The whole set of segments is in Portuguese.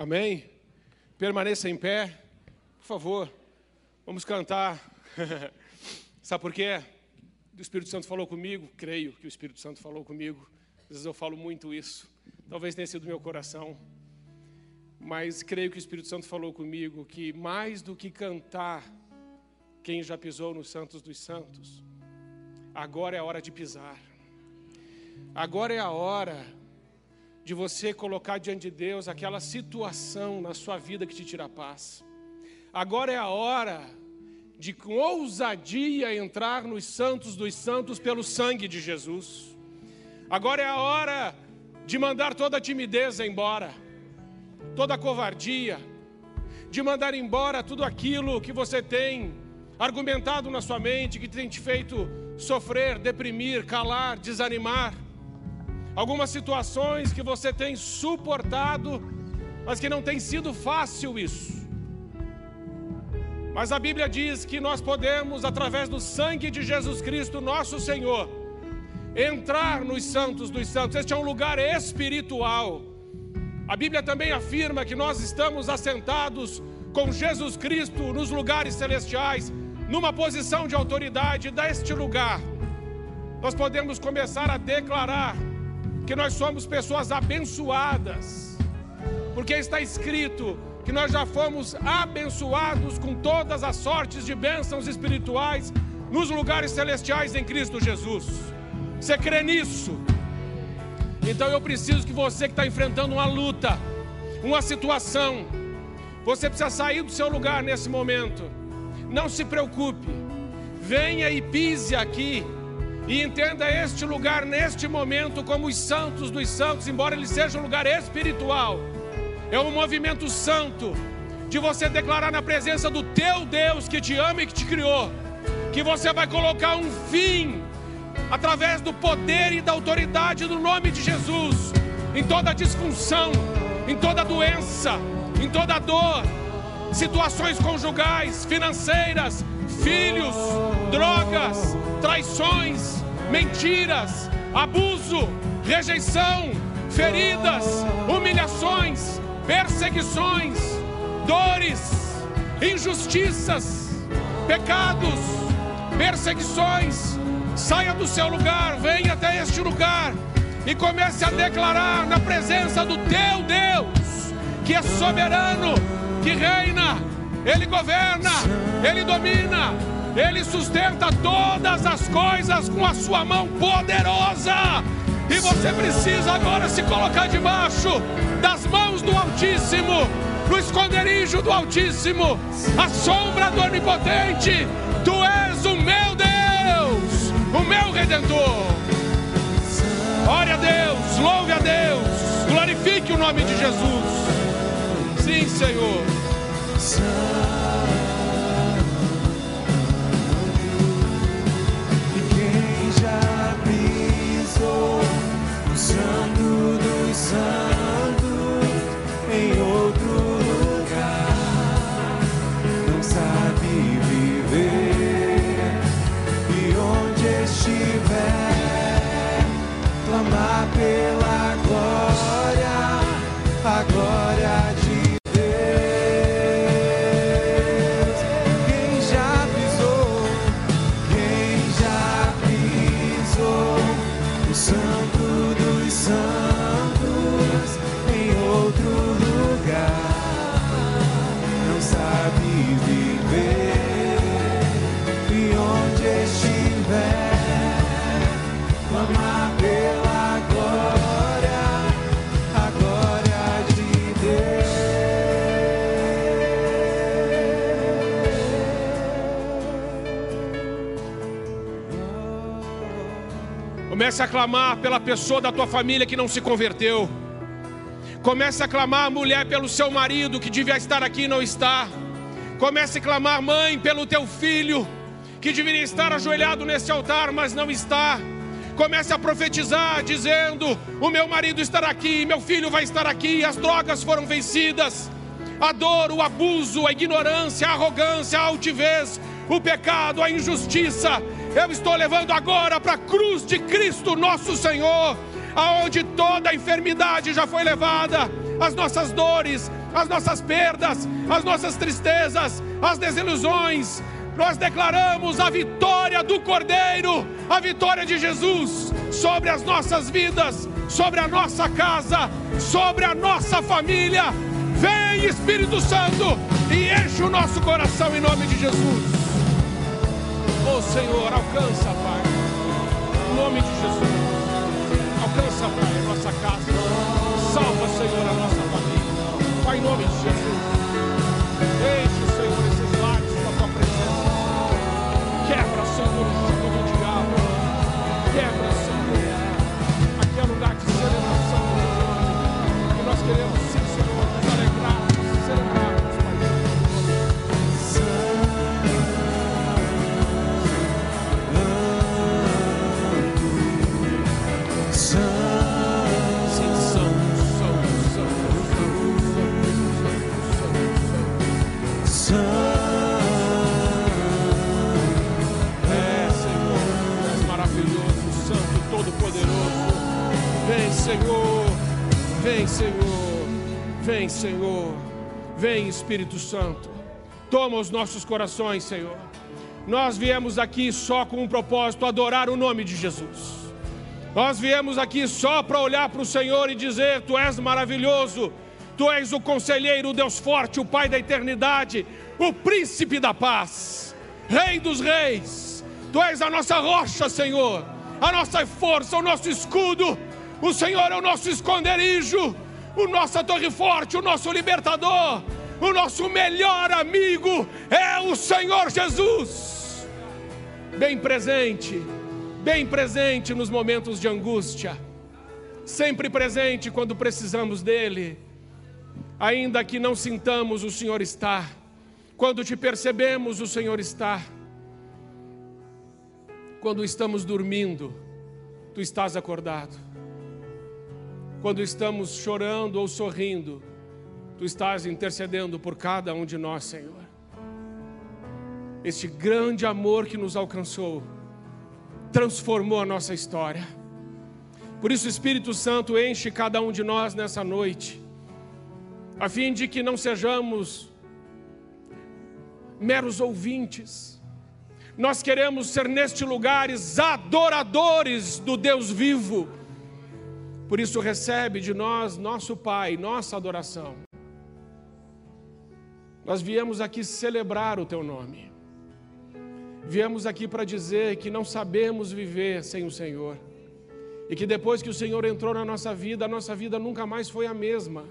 Amém? Permaneça em pé, por favor. Vamos cantar. Sabe por quê? O Espírito Santo falou comigo, creio que o Espírito Santo falou comigo. Às vezes eu falo muito isso. Talvez tenha sido meu coração. Mas creio que o Espírito Santo falou comigo que mais do que cantar, quem já pisou nos Santos dos Santos, agora é a hora de pisar. Agora é a hora de você colocar diante de Deus aquela situação na sua vida que te tira a paz. Agora é a hora de com ousadia entrar nos santos dos santos pelo sangue de Jesus. Agora é a hora de mandar toda a timidez embora, toda a covardia, de mandar embora tudo aquilo que você tem argumentado na sua mente, que tem te feito sofrer, deprimir, calar, desanimar algumas situações que você tem suportado, mas que não tem sido fácil isso. Mas a Bíblia diz que nós podemos, através do sangue de Jesus Cristo, nosso Senhor, entrar nos santos dos santos. Este é um lugar espiritual. A Bíblia também afirma que nós estamos assentados com Jesus Cristo nos lugares celestiais, numa posição de autoridade deste lugar. Nós podemos começar a declarar que nós somos pessoas abençoadas, porque está escrito que nós já fomos abençoados com todas as sortes de bênçãos espirituais nos lugares celestiais em Cristo Jesus. Você crê nisso? Então eu preciso que você que está enfrentando uma luta, uma situação, você precisa sair do seu lugar nesse momento. Não se preocupe, venha e pise aqui e entenda este lugar neste momento como os santos dos santos, embora ele seja um lugar espiritual. É um movimento santo de você declarar na presença do teu Deus que te ama e que te criou, que você vai colocar um fim através do poder e da autoridade do nome de Jesus em toda disfunção, em toda doença, em toda dor, situações conjugais, financeiras, filhos, drogas, traições, mentiras, abuso, rejeição, feridas, humilhações, perseguições, dores, injustiças, pecados, perseguições. Saia do seu lugar, venha até este lugar e comece a declarar na presença do teu Deus, que é soberano, que reina, ele governa, ele domina, ele sustenta todas as coisas com a sua mão poderosa. E você precisa agora se colocar debaixo das mãos do Altíssimo, no esconderijo do Altíssimo, a sombra do Onipotente. Tu és o meu Deus, o meu Redentor. Ore a Deus, louve a Deus, glorifique o nome de Jesus. Sim, Senhor. Dos Comece a clamar pela pessoa da tua família que não se converteu. Comece a clamar, mulher, pelo seu marido que devia estar aqui e não está. Comece a clamar, mãe, pelo teu filho que deveria estar ajoelhado nesse altar, mas não está. Comece a profetizar, dizendo: O meu marido estará aqui, meu filho vai estar aqui, as drogas foram vencidas. A dor, o abuso, a ignorância, a arrogância, a altivez, o pecado, a injustiça, eu estou levando agora para a cruz de Cristo nosso Senhor, aonde toda a enfermidade já foi levada, as nossas dores, as nossas perdas, as nossas tristezas, as desilusões. Nós declaramos a vitória do Cordeiro, a vitória de Jesus sobre as nossas vidas, sobre a nossa casa, sobre a nossa família. Vem Espírito Santo e enche o nosso coração em nome de Jesus. Oh Senhor, alcança, Pai, em nome de Jesus. Alcança, Pai, a nossa casa. Salva, Senhor, a nossa família. Pai, em nome de Jesus. Senhor, vem, Espírito Santo. Toma os nossos corações, Senhor. Nós viemos aqui só com um propósito: adorar o nome de Jesus. Nós viemos aqui só para olhar para o Senhor e dizer: Tu és maravilhoso, Tu és o conselheiro, o Deus forte, o Pai da eternidade, o príncipe da paz, Rei dos reis. Tu és a nossa rocha, Senhor, a nossa força, o nosso escudo. O Senhor é o nosso esconderijo, o nossa torre forte, o nosso libertador, o nosso melhor amigo é o Senhor Jesus. Bem presente bem presente nos momentos de angústia, sempre presente quando precisamos dele, ainda que não sintamos, o Senhor está, quando te percebemos, o Senhor está, quando estamos dormindo, tu estás acordado, quando estamos chorando ou sorrindo, tu estás intercedendo por cada um de nós, Senhor. Este grande amor que nos alcançou, transformou a nossa história. Por isso, o Espírito Santo enche cada um de nós nessa noite, a fim de que não sejamos meros ouvintes. Nós queremos ser neste lugares adoradores do Deus vivo. Por isso, recebe de nós, nosso Pai, nossa adoração. Nós viemos aqui celebrar o Teu nome. Viemos aqui para dizer que não sabemos viver sem o Senhor. E que depois que o Senhor entrou na nossa vida, a nossa vida nunca mais foi a mesma.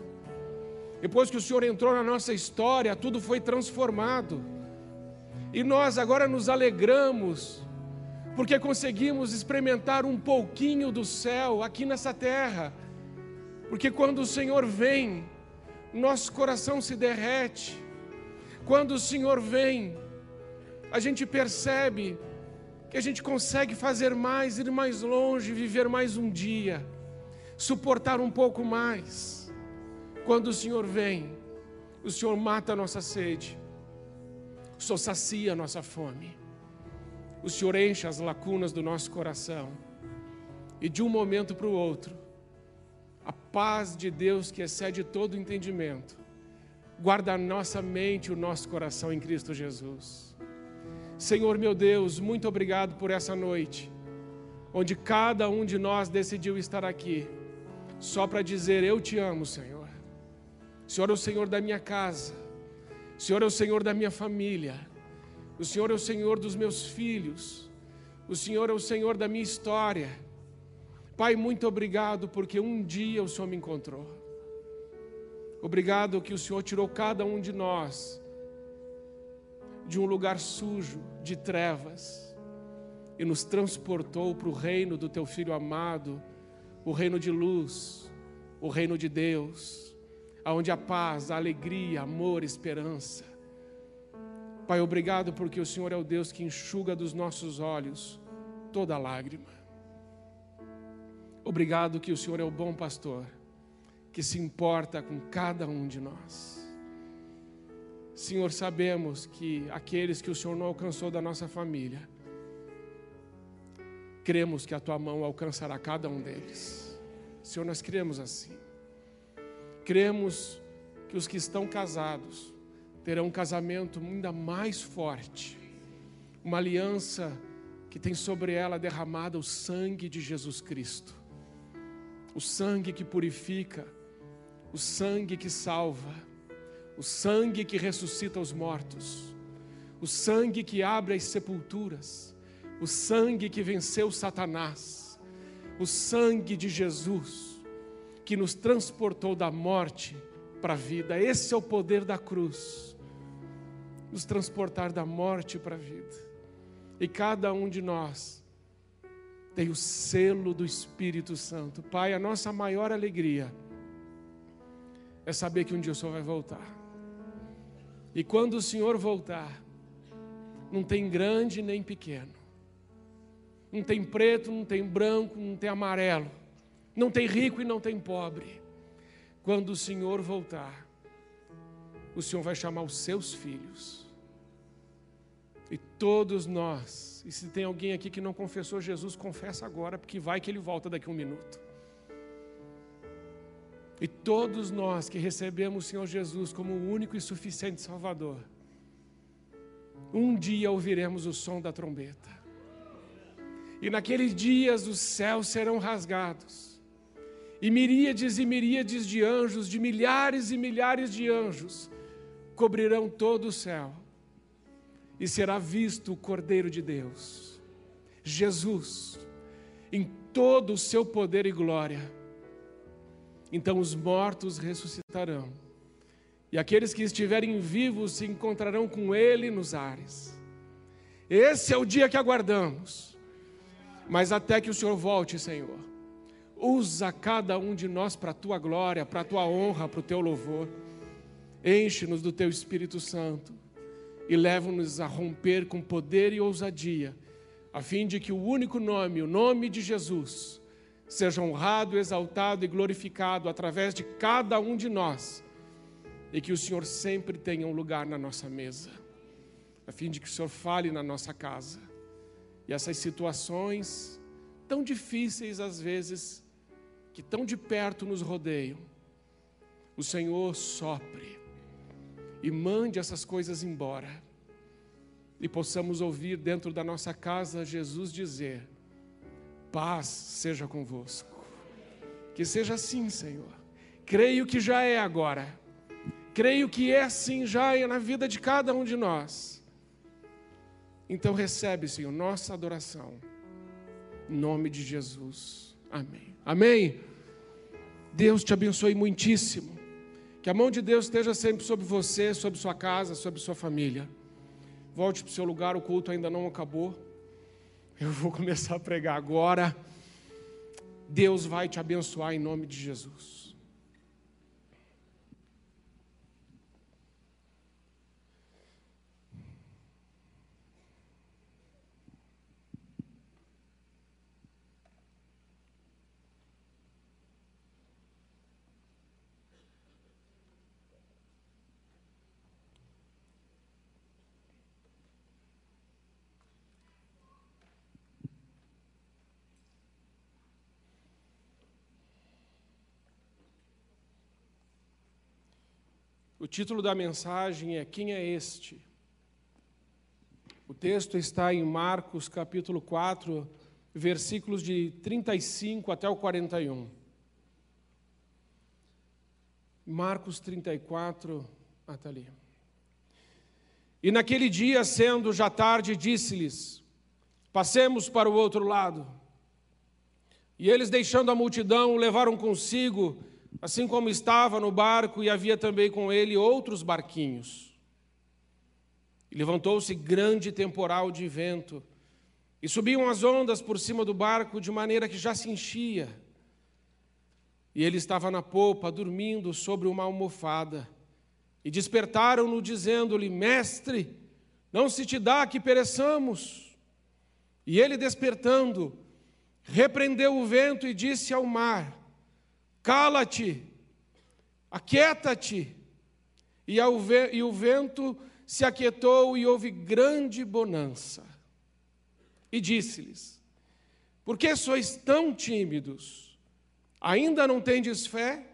Depois que o Senhor entrou na nossa história, tudo foi transformado. E nós agora nos alegramos, porque conseguimos experimentar um pouquinho do céu aqui nessa terra. Porque quando o Senhor vem, nosso coração se derrete. Quando o Senhor vem, a gente percebe que a gente consegue fazer mais, ir mais longe, viver mais um dia, suportar um pouco mais. Quando o Senhor vem, o Senhor mata a nossa sede, o Senhor sacia a nossa fome, o Senhor enche as lacunas do nosso coração, e de um momento para o outro, a paz de Deus que excede todo entendimento, guarda a nossa mente e o nosso coração em Cristo Jesus. Senhor meu Deus, muito obrigado por essa noite, onde cada um de nós decidiu estar aqui, só para dizer: Eu te amo, Senhor. Senhor é o Senhor da minha casa, Senhor é o Senhor da minha família, o Senhor é o Senhor dos meus filhos, o Senhor é o Senhor da minha história. Pai, muito obrigado, porque um dia o Senhor me encontrou. Obrigado que o Senhor tirou cada um de nós de um lugar sujo, de trevas, e nos transportou para o reino do teu filho amado, o reino de luz, o reino de Deus, aonde a paz, a alegria, amor, esperança. Pai, obrigado porque o Senhor é o Deus que enxuga dos nossos olhos toda lágrima. Obrigado que o Senhor é o bom pastor, que se importa com cada um de nós. Senhor, sabemos que aqueles que o Senhor não alcançou da nossa família, cremos que a tua mão alcançará cada um deles. Senhor, nós cremos assim. cremos que os que estão casados terão um casamento ainda mais forte, uma aliança que tem sobre ela derramada o sangue de Jesus Cristo, o sangue que purifica, o sangue que salva, o sangue que ressuscita os mortos, o sangue que abre as sepulturas, o sangue que venceu Satanás, o sangue de Jesus que nos transportou da morte para a vida. Esse é o poder da cruz nos transportar da morte para a vida. E cada um de nós tem o selo do Espírito Santo. Pai, a nossa maior alegria é saber que um dia o Senhor vai voltar. E quando o Senhor voltar, não tem grande nem pequeno, não tem preto, não tem branco, não tem amarelo, não tem rico e não tem pobre. Quando o Senhor voltar, o Senhor vai chamar os seus filhos. E todos nós, e se tem alguém aqui que não confessou Jesus, confessa agora, porque vai que ele volta daqui a um minuto. E todos nós que recebemos o Senhor Jesus como o único e suficiente Salvador, um dia ouviremos o som da trombeta. E naqueles dias os céus serão rasgados, e miríades e miríades de anjos, de milhares e milhares de anjos, cobrirão todo o céu, e será visto o Cordeiro de Deus, Jesus, em todo o seu poder e glória. Então os mortos ressuscitarão e aqueles que estiverem vivos se encontrarão com Ele nos ares. Esse é o dia que aguardamos. Mas até que o Senhor volte, Senhor, usa cada um de nós para a tua glória, para a tua honra, para o teu louvor. Enche-nos do teu Espírito Santo e leva-nos a romper com poder e ousadia, a fim de que o único nome, o nome de Jesus, seja honrado, exaltado e glorificado através de cada um de nós e que o Senhor sempre tenha um lugar na nossa mesa, a fim de que o Senhor fale na nossa casa. E essas situações tão difíceis às vezes, que tão de perto nos rodeiam, o Senhor sopre e mande essas coisas embora. E possamos ouvir dentro da nossa casa Jesus dizer: Paz seja convosco. Que seja assim, Senhor. Creio que já é agora Creio que é assim já na vida de cada um de nós. Então recebe, Senhor, nossa adoração. Em nome de Jesus. Amém. Amém. Deus te abençoe muitíssimo. Que a mão de Deus esteja sempre sobre você, sobre sua casa, sobre sua família. Volte para o seu lugar, o culto ainda não acabou. Eu vou começar a pregar agora. Deus vai te abençoar em nome de Jesus. O título da mensagem é Quem é este? O texto está em Marcos capítulo 4, versículos de 35 até o 41. Marcos 34, até ali. E naquele dia, sendo já tarde, disse-lhes: Passemos para o outro lado. E eles, deixando a multidão, levaram consigo assim como estava no barco e havia também com ele outros barquinhos. E levantou-se grande temporal de vento, e subiam as ondas por cima do barco de maneira que já se enchia. E ele estava na popa, dormindo sobre uma almofada. E despertaram-no, dizendo-lhe: Mestre, não se te dá que pereçamos. E ele, despertando, repreendeu o vento e disse ao mar: Cala-te, aquieta-te. E, e o vento se aquietou e houve grande bonança. E disse-lhes: Por que sois tão tímidos? Ainda não tendes fé?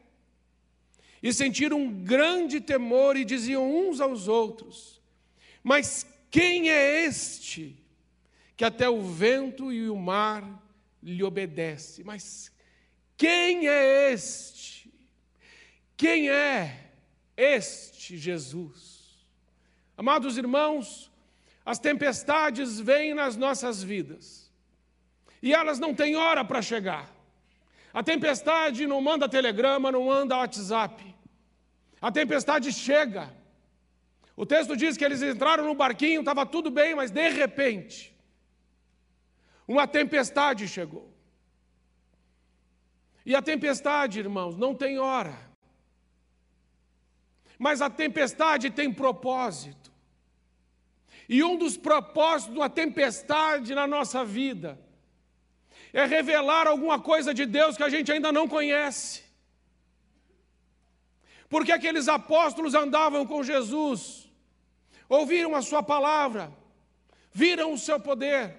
e sentiram um grande temor e diziam uns aos outros: Mas quem é este que até o vento e o mar lhe obedece? Mas quem é este? Quem é este Jesus? Amados irmãos, as tempestades vêm nas nossas vidas e elas não têm hora para chegar. A tempestade não manda telegrama, não manda WhatsApp. A tempestade chega. O texto diz que eles entraram no barquinho, estava tudo bem, mas de repente, uma tempestade chegou. E a tempestade, irmãos, não tem hora. Mas a tempestade tem propósito. E um dos propósitos uma tempestade na nossa vida é revelar alguma coisa de Deus que a gente ainda não conhece. Porque aqueles apóstolos andavam com Jesus, ouviram a Sua palavra, viram o seu poder,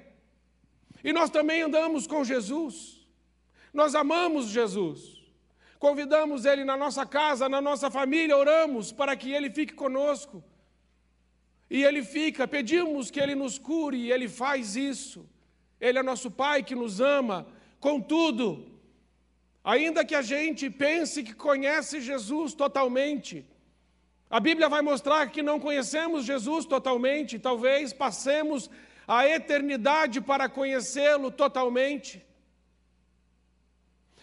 e nós também andamos com Jesus, nós amamos Jesus, convidamos Ele na nossa casa, na nossa família, oramos para que Ele fique conosco, e Ele fica, pedimos que Ele nos cure, e Ele faz isso, Ele é nosso Pai que nos ama, contudo, Ainda que a gente pense que conhece Jesus totalmente, a Bíblia vai mostrar que não conhecemos Jesus totalmente, talvez passemos a eternidade para conhecê-lo totalmente.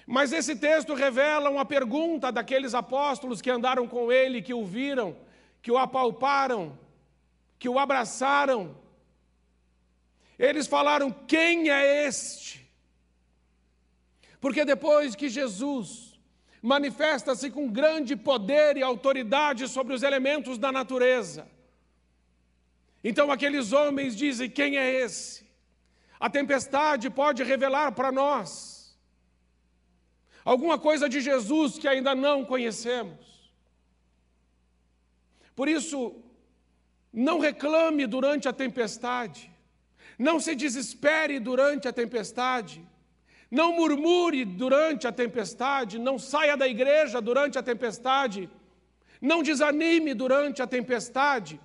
Mas esse texto revela uma pergunta daqueles apóstolos que andaram com ele, que o viram, que o apalparam, que o abraçaram. Eles falaram: Quem é este? Porque depois que Jesus manifesta-se com grande poder e autoridade sobre os elementos da natureza, então aqueles homens dizem: quem é esse? A tempestade pode revelar para nós alguma coisa de Jesus que ainda não conhecemos. Por isso, não reclame durante a tempestade, não se desespere durante a tempestade. Não murmure durante a tempestade, não saia da igreja durante a tempestade, não desanime durante a tempestade,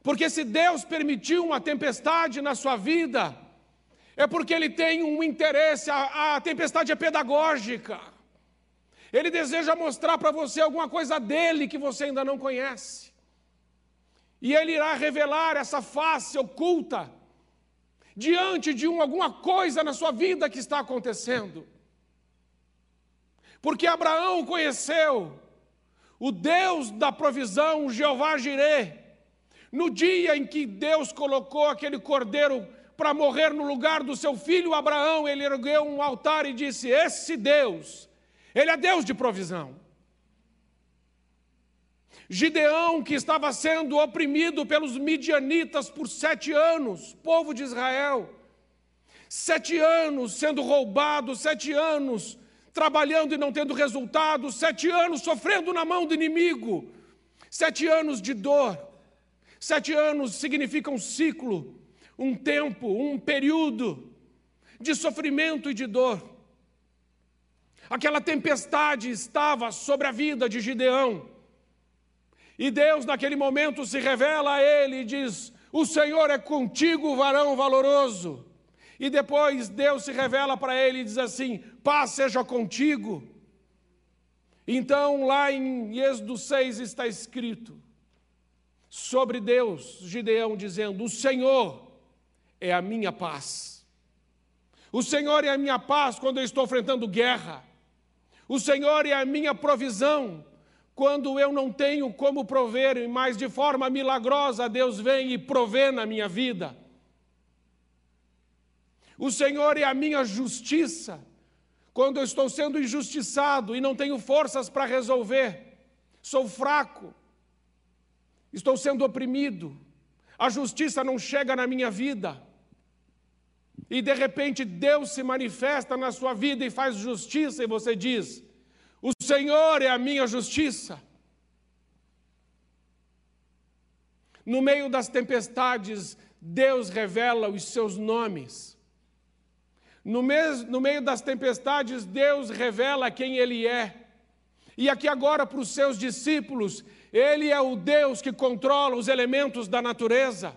porque se Deus permitiu uma tempestade na sua vida, é porque Ele tem um interesse, a, a tempestade é pedagógica. Ele deseja mostrar para você alguma coisa dele que você ainda não conhece. E Ele irá revelar essa face oculta diante de um, alguma coisa na sua vida que está acontecendo. Porque Abraão conheceu o Deus da provisão, Jeová Jireh, no dia em que Deus colocou aquele cordeiro para morrer no lugar do seu filho Abraão, ele ergueu um altar e disse: Esse Deus, ele é Deus de provisão. Gideão, que estava sendo oprimido pelos midianitas por sete anos, povo de Israel, sete anos sendo roubado, sete anos trabalhando e não tendo resultado, sete anos sofrendo na mão do inimigo, sete anos de dor, sete anos significa um ciclo, um tempo, um período de sofrimento e de dor. Aquela tempestade estava sobre a vida de Gideão. E Deus, naquele momento, se revela a ele e diz: O Senhor é contigo, varão valoroso. E depois Deus se revela para ele e diz assim: Paz seja contigo. Então, lá em Êxodo 6 está escrito sobre Deus, Gideão dizendo: O Senhor é a minha paz. O Senhor é a minha paz quando eu estou enfrentando guerra. O Senhor é a minha provisão quando eu não tenho como prover, mas de forma milagrosa Deus vem e provê na minha vida. O Senhor é a minha justiça. Quando eu estou sendo injustiçado e não tenho forças para resolver, sou fraco, estou sendo oprimido, a justiça não chega na minha vida. E de repente Deus se manifesta na sua vida e faz justiça, e você diz: o Senhor é a minha justiça. No meio das tempestades, Deus revela os seus nomes. No, mes, no meio das tempestades, Deus revela quem Ele é. E aqui agora para os seus discípulos, ele é o Deus que controla os elementos da natureza.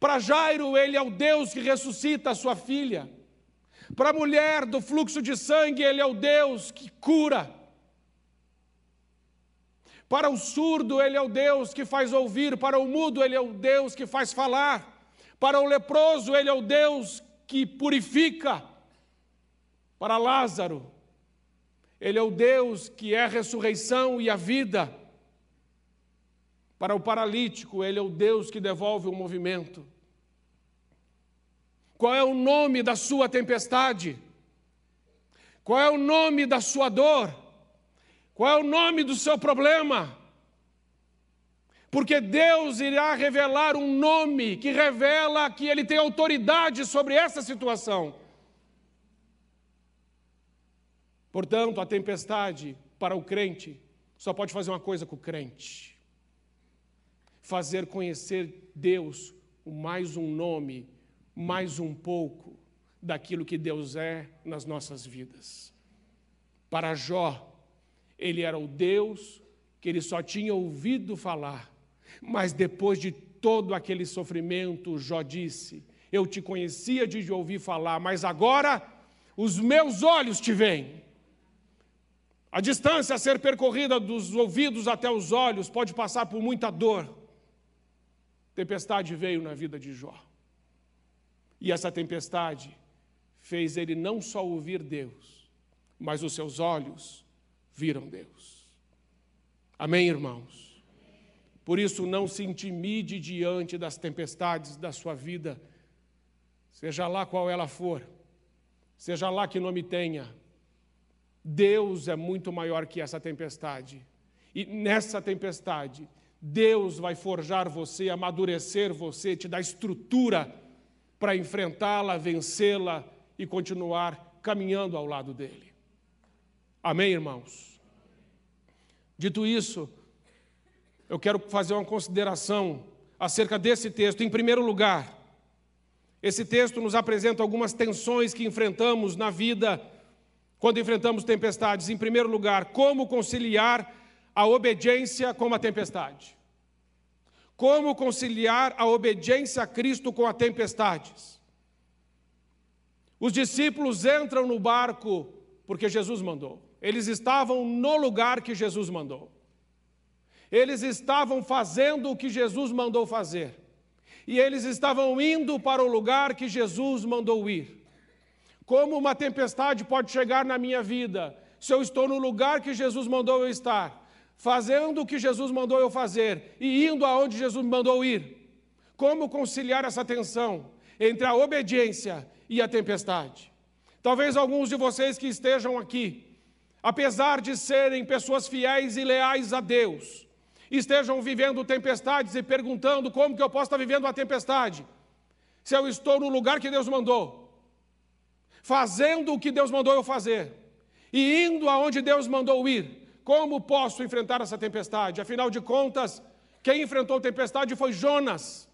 Para Jairo, ele é o Deus que ressuscita a sua filha. Para a mulher do fluxo de sangue, ele é o Deus que cura. Para o surdo, ele é o Deus que faz ouvir. Para o mudo, ele é o Deus que faz falar. Para o leproso, ele é o Deus que purifica. Para Lázaro, ele é o Deus que é a ressurreição e a vida. Para o paralítico, ele é o Deus que devolve o movimento. Qual é o nome da sua tempestade? Qual é o nome da sua dor? Qual é o nome do seu problema? Porque Deus irá revelar um nome que revela que Ele tem autoridade sobre essa situação. Portanto, a tempestade para o crente só pode fazer uma coisa com o crente: fazer conhecer Deus, mais um nome mais um pouco daquilo que Deus é nas nossas vidas. Para Jó, ele era o Deus que ele só tinha ouvido falar, mas depois de todo aquele sofrimento, Jó disse: Eu te conhecia de ouvir falar, mas agora os meus olhos te veem. A distância a ser percorrida dos ouvidos até os olhos pode passar por muita dor. Tempestade veio na vida de Jó. E essa tempestade fez ele não só ouvir Deus, mas os seus olhos viram Deus. Amém, irmãos? Por isso, não se intimide diante das tempestades da sua vida, seja lá qual ela for, seja lá que nome tenha. Deus é muito maior que essa tempestade. E nessa tempestade, Deus vai forjar você, amadurecer você, te dar estrutura para enfrentá-la, vencê-la e continuar caminhando ao lado dele. Amém, irmãos? Dito isso, eu quero fazer uma consideração acerca desse texto. Em primeiro lugar, esse texto nos apresenta algumas tensões que enfrentamos na vida quando enfrentamos tempestades. Em primeiro lugar, como conciliar a obediência com a tempestade. Como conciliar a obediência a Cristo com as tempestades? Os discípulos entram no barco porque Jesus mandou. Eles estavam no lugar que Jesus mandou. Eles estavam fazendo o que Jesus mandou fazer. E eles estavam indo para o lugar que Jesus mandou ir. Como uma tempestade pode chegar na minha vida se eu estou no lugar que Jesus mandou eu estar? Fazendo o que Jesus mandou eu fazer e indo aonde Jesus me mandou ir. Como conciliar essa tensão entre a obediência e a tempestade? Talvez alguns de vocês que estejam aqui, apesar de serem pessoas fiéis e leais a Deus, estejam vivendo tempestades e perguntando como que eu posso estar vivendo uma tempestade, se eu estou no lugar que Deus mandou, fazendo o que Deus mandou eu fazer e indo aonde Deus mandou ir. Como posso enfrentar essa tempestade? Afinal de contas, quem enfrentou tempestade foi Jonas,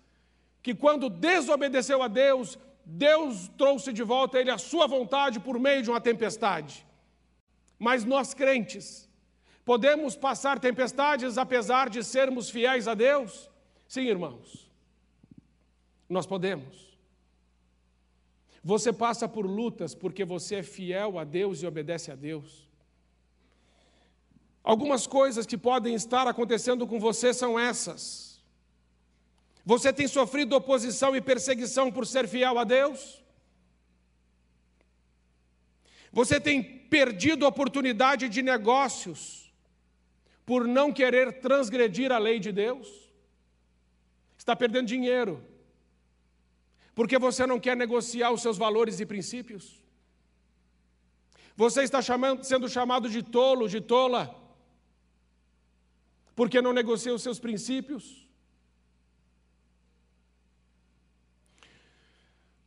que quando desobedeceu a Deus, Deus trouxe de volta a ele a sua vontade por meio de uma tempestade. Mas nós crentes, podemos passar tempestades apesar de sermos fiéis a Deus? Sim, irmãos, nós podemos. Você passa por lutas porque você é fiel a Deus e obedece a Deus. Algumas coisas que podem estar acontecendo com você são essas. Você tem sofrido oposição e perseguição por ser fiel a Deus? Você tem perdido oportunidade de negócios por não querer transgredir a lei de Deus? Está perdendo dinheiro porque você não quer negociar os seus valores e princípios? Você está chamando, sendo chamado de tolo, de tola, porque não negocia os seus princípios?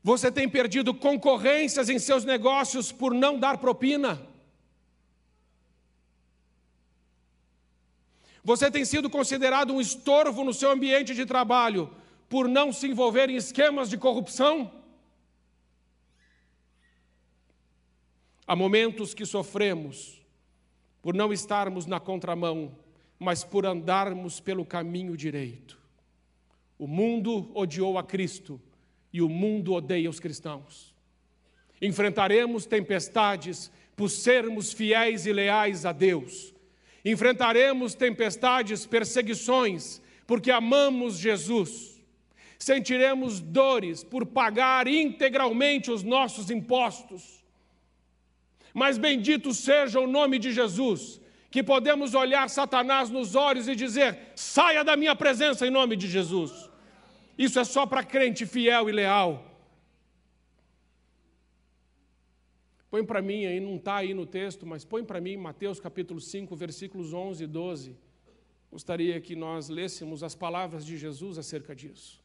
Você tem perdido concorrências em seus negócios por não dar propina? Você tem sido considerado um estorvo no seu ambiente de trabalho por não se envolver em esquemas de corrupção? Há momentos que sofremos por não estarmos na contramão, mas por andarmos pelo caminho direito. O mundo odiou a Cristo e o mundo odeia os cristãos. Enfrentaremos tempestades por sermos fiéis e leais a Deus. Enfrentaremos tempestades, perseguições, porque amamos Jesus. Sentiremos dores por pagar integralmente os nossos impostos. Mas bendito seja o nome de Jesus, que podemos olhar Satanás nos olhos e dizer: saia da minha presença em nome de Jesus. Isso é só para crente fiel e leal. Põe para mim aí, não está aí no texto, mas põe para mim Mateus capítulo 5, versículos 11 e 12. Gostaria que nós lêssemos as palavras de Jesus acerca disso.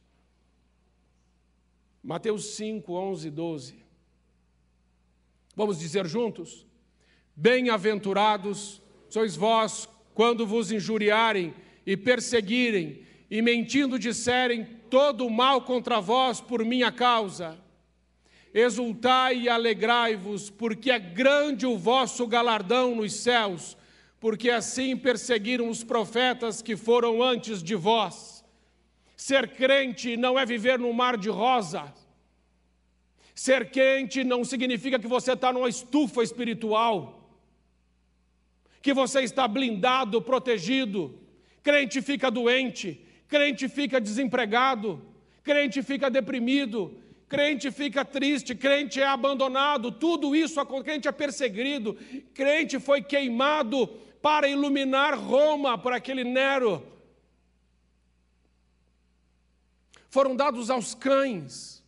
Mateus 5, 11 e 12. Vamos dizer juntos? Bem-aventurados sois vós quando vos injuriarem e perseguirem e mentindo disserem todo o mal contra vós por minha causa. Exultai e alegrai-vos, porque é grande o vosso galardão nos céus, porque assim perseguiram os profetas que foram antes de vós. Ser crente não é viver num mar de rosa. Ser quente não significa que você está numa estufa espiritual, que você está blindado, protegido. Crente fica doente, crente fica desempregado, crente fica deprimido, crente fica triste, crente é abandonado, tudo isso, crente é perseguido, crente foi queimado para iluminar Roma por aquele Nero. Foram dados aos cães,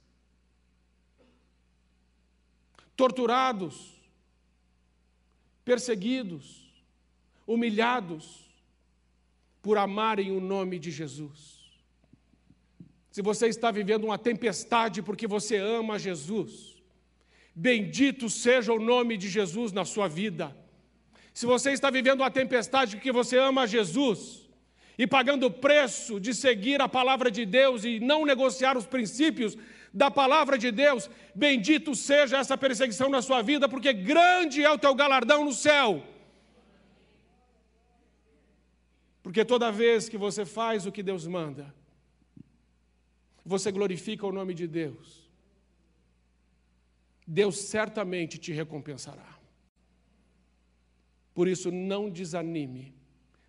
torturados, perseguidos, humilhados por amarem o nome de Jesus. Se você está vivendo uma tempestade porque você ama Jesus, bendito seja o nome de Jesus na sua vida. Se você está vivendo uma tempestade porque você ama Jesus e pagando o preço de seguir a palavra de Deus e não negociar os princípios da palavra de Deus, bendito seja essa perseguição na sua vida, porque grande é o teu galardão no céu. Porque toda vez que você faz o que Deus manda, você glorifica o nome de Deus. Deus certamente te recompensará. Por isso, não desanime,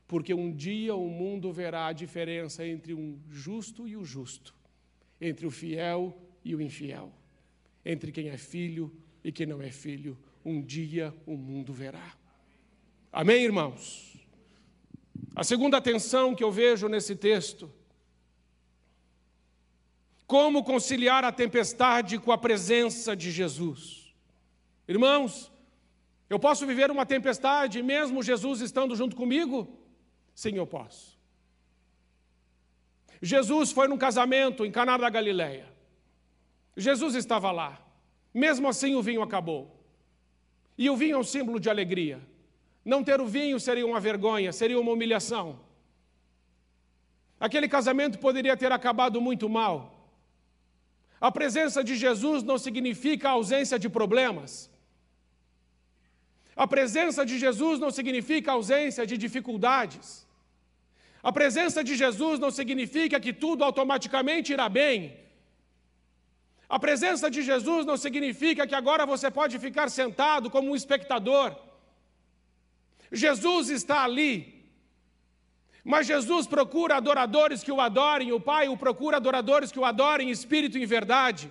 porque um dia o mundo verá a diferença entre um justo e o justo, entre o fiel e o infiel, entre quem é filho e quem não é filho. Um dia o mundo verá. Amém, irmãos? A segunda atenção que eu vejo nesse texto, como conciliar a tempestade com a presença de Jesus. Irmãos, eu posso viver uma tempestade mesmo Jesus estando junto comigo? Sim, eu posso. Jesus foi num casamento em Caná da Galileia. Jesus estava lá. Mesmo assim o vinho acabou. E o vinho é um símbolo de alegria. Não ter o vinho seria uma vergonha, seria uma humilhação. Aquele casamento poderia ter acabado muito mal. A presença de Jesus não significa a ausência de problemas. A presença de Jesus não significa a ausência de dificuldades. A presença de Jesus não significa que tudo automaticamente irá bem. A presença de Jesus não significa que agora você pode ficar sentado como um espectador. Jesus está ali. Mas Jesus procura adoradores que o adorem, o Pai o procura adoradores que o adorem em espírito em verdade.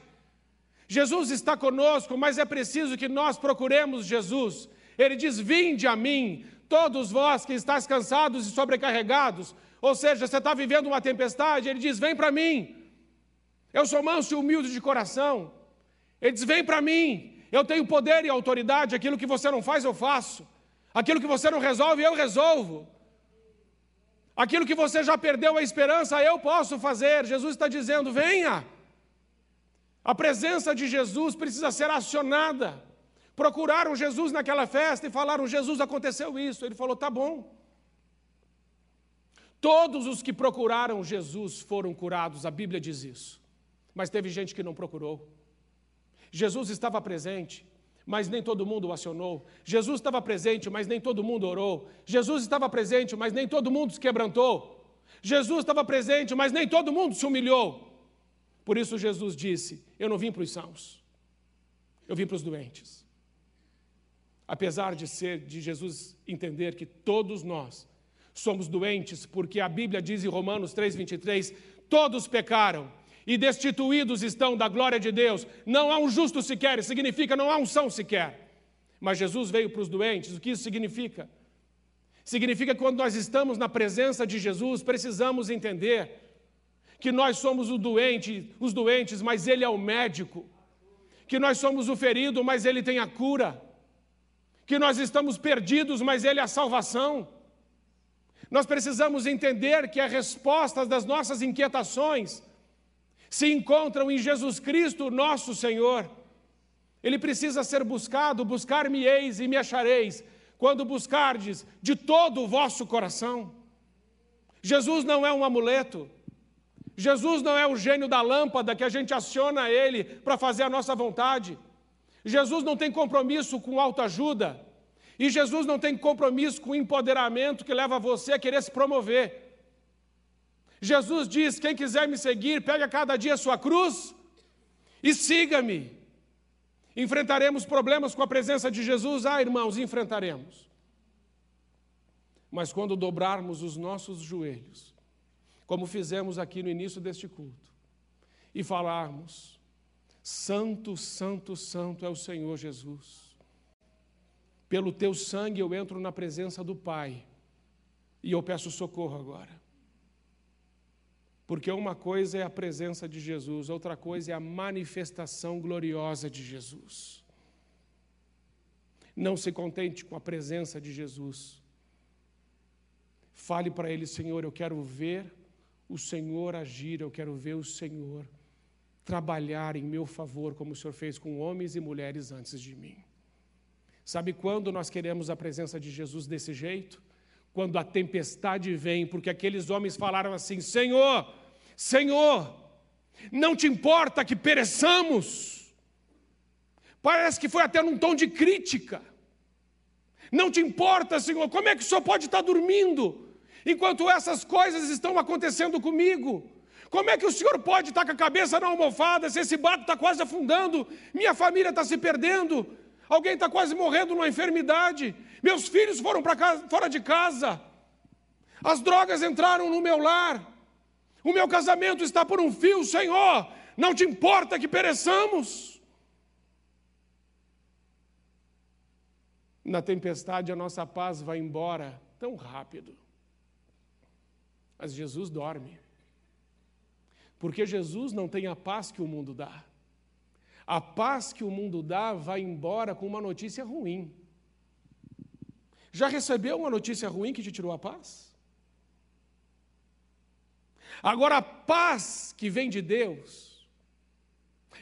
Jesus está conosco, mas é preciso que nós procuremos Jesus. Ele diz: Vinde a mim, todos vós que estáis cansados e sobrecarregados. Ou seja, você está vivendo uma tempestade, ele diz: Vem para mim. Eu sou manso e humilde de coração. Ele diz: Vem para mim. Eu tenho poder e autoridade, aquilo que você não faz, eu faço. Aquilo que você não resolve, eu resolvo. Aquilo que você já perdeu a esperança, eu posso fazer. Jesus está dizendo: venha. A presença de Jesus precisa ser acionada. Procuraram Jesus naquela festa e falaram: Jesus, aconteceu isso. Ele falou: tá bom. Todos os que procuraram Jesus foram curados, a Bíblia diz isso. Mas teve gente que não procurou. Jesus estava presente, mas nem todo mundo o acionou. Jesus estava presente, mas nem todo mundo orou. Jesus estava presente, mas nem todo mundo se quebrantou. Jesus estava presente, mas nem todo mundo se humilhou. Por isso Jesus disse: Eu não vim para os sãos, eu vim para os doentes. Apesar de ser de Jesus entender que todos nós somos doentes, porque a Bíblia diz em Romanos 3:23, todos pecaram e destituídos estão da glória de Deus. Não há um justo sequer, significa não há unção sequer. Mas Jesus veio para os doentes, o que isso significa? Significa que quando nós estamos na presença de Jesus, precisamos entender que nós somos o doente, os doentes, mas ele é o médico. Que nós somos o ferido, mas ele tem a cura. Que nós estamos perdidos, mas ele é a salvação. Nós precisamos entender que as respostas das nossas inquietações se encontram em Jesus Cristo, nosso Senhor. Ele precisa ser buscado, buscar-me-eis e me achareis, quando buscardes de todo o vosso coração. Jesus não é um amuleto. Jesus não é o gênio da lâmpada que a gente aciona ele para fazer a nossa vontade. Jesus não tem compromisso com autoajuda. E Jesus não tem compromisso com empoderamento que leva você a querer se promover. Jesus diz: quem quiser me seguir, pega cada dia a sua cruz e siga-me. Enfrentaremos problemas com a presença de Jesus? Ah, irmãos, enfrentaremos. Mas quando dobrarmos os nossos joelhos, como fizemos aqui no início deste culto, e falarmos: Santo, Santo, Santo é o Senhor Jesus. Pelo teu sangue eu entro na presença do Pai e eu peço socorro agora. Porque uma coisa é a presença de Jesus, outra coisa é a manifestação gloriosa de Jesus. Não se contente com a presença de Jesus. Fale para ele, Senhor, eu quero ver o Senhor agir, eu quero ver o Senhor trabalhar em meu favor, como o Senhor fez com homens e mulheres antes de mim. Sabe quando nós queremos a presença de Jesus desse jeito? Quando a tempestade vem, porque aqueles homens falaram assim: Senhor, Senhor, não te importa que pereçamos? Parece que foi até num tom de crítica. Não te importa, Senhor, como é que o Senhor pode estar dormindo enquanto essas coisas estão acontecendo comigo? Como é que o Senhor pode estar com a cabeça na almofada se esse barco está quase afundando? Minha família está se perdendo, alguém está quase morrendo numa enfermidade, meus filhos foram para fora de casa, as drogas entraram no meu lar. O meu casamento está por um fio, Senhor. Não te importa que pereçamos. Na tempestade, a nossa paz vai embora tão rápido. Mas Jesus dorme. Porque Jesus não tem a paz que o mundo dá. A paz que o mundo dá vai embora com uma notícia ruim. Já recebeu uma notícia ruim que te tirou a paz? Agora, a paz que vem de Deus,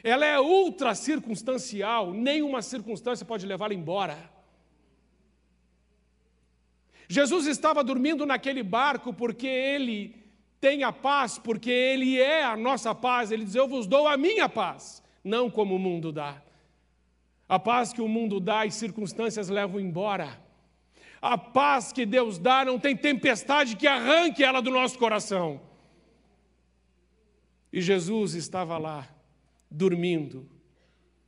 ela é ultra circunstancial, nenhuma circunstância pode levá-la embora. Jesus estava dormindo naquele barco porque ele tem a paz, porque ele é a nossa paz. Ele diz: Eu vos dou a minha paz, não como o mundo dá. A paz que o mundo dá as circunstâncias levam embora. A paz que Deus dá não tem tempestade que arranque ela do nosso coração. E Jesus estava lá, dormindo,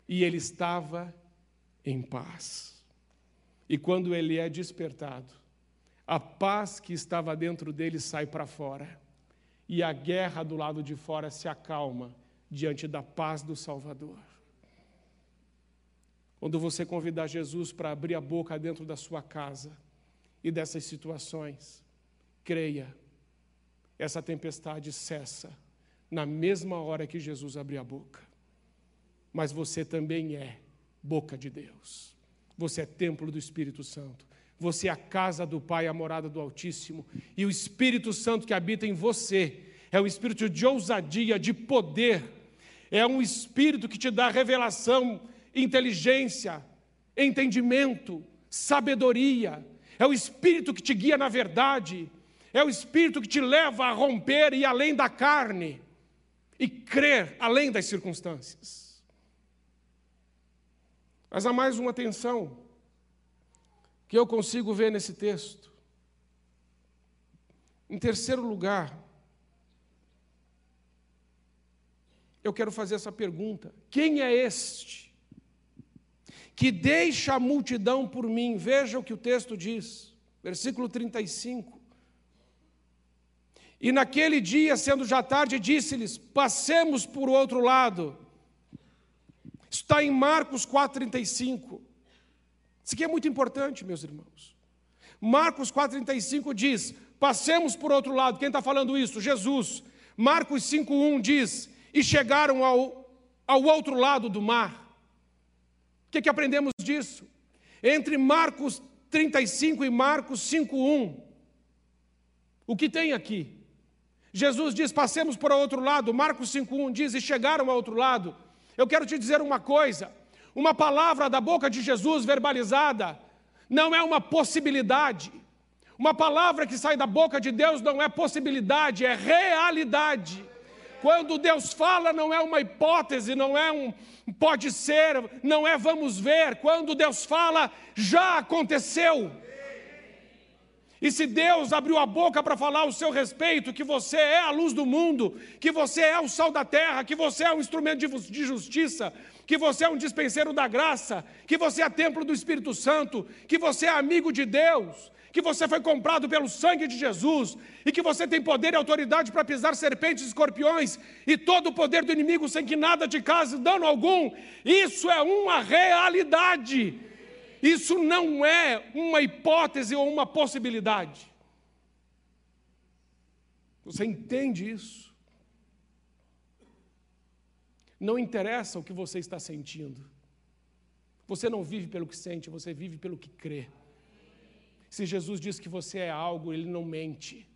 e ele estava em paz. E quando ele é despertado, a paz que estava dentro dele sai para fora, e a guerra do lado de fora se acalma diante da paz do Salvador. Quando você convidar Jesus para abrir a boca dentro da sua casa e dessas situações, creia, essa tempestade cessa na mesma hora que Jesus abriu a boca. Mas você também é boca de Deus. Você é templo do Espírito Santo. Você é a casa do Pai, a morada do Altíssimo. E o Espírito Santo que habita em você é um espírito de ousadia, de poder. É um espírito que te dá revelação, inteligência, entendimento, sabedoria. É o espírito que te guia na verdade. É o espírito que te leva a romper e além da carne e crer além das circunstâncias. Mas há mais uma tensão que eu consigo ver nesse texto. Em terceiro lugar, eu quero fazer essa pergunta: quem é este que deixa a multidão por mim? Veja o que o texto diz, versículo 35. E naquele dia, sendo já tarde, disse-lhes: Passemos por outro lado. Está em Marcos 4,35. Isso aqui é muito importante, meus irmãos. Marcos 4,35 diz: Passemos por outro lado. Quem está falando isso? Jesus. Marcos 5,1 diz: E chegaram ao, ao outro lado do mar. O que, que aprendemos disso? Entre Marcos 35 e Marcos 5,1. O que tem aqui? Jesus diz: passemos para outro lado. Marcos 5,1 diz: e chegaram ao outro lado. Eu quero te dizer uma coisa: uma palavra da boca de Jesus verbalizada não é uma possibilidade. Uma palavra que sai da boca de Deus não é possibilidade, é realidade. Quando Deus fala, não é uma hipótese, não é um pode ser, não é vamos ver. Quando Deus fala, já aconteceu. E se Deus abriu a boca para falar ao seu respeito que você é a luz do mundo, que você é o sal da terra, que você é um instrumento de justiça, que você é um dispenseiro da graça, que você é templo do Espírito Santo, que você é amigo de Deus, que você foi comprado pelo sangue de Jesus e que você tem poder e autoridade para pisar serpentes e escorpiões e todo o poder do inimigo sem que nada te cause dano algum, isso é uma realidade. Isso não é uma hipótese ou uma possibilidade. Você entende isso? Não interessa o que você está sentindo. Você não vive pelo que sente, você vive pelo que crê. Se Jesus diz que você é algo, ele não mente.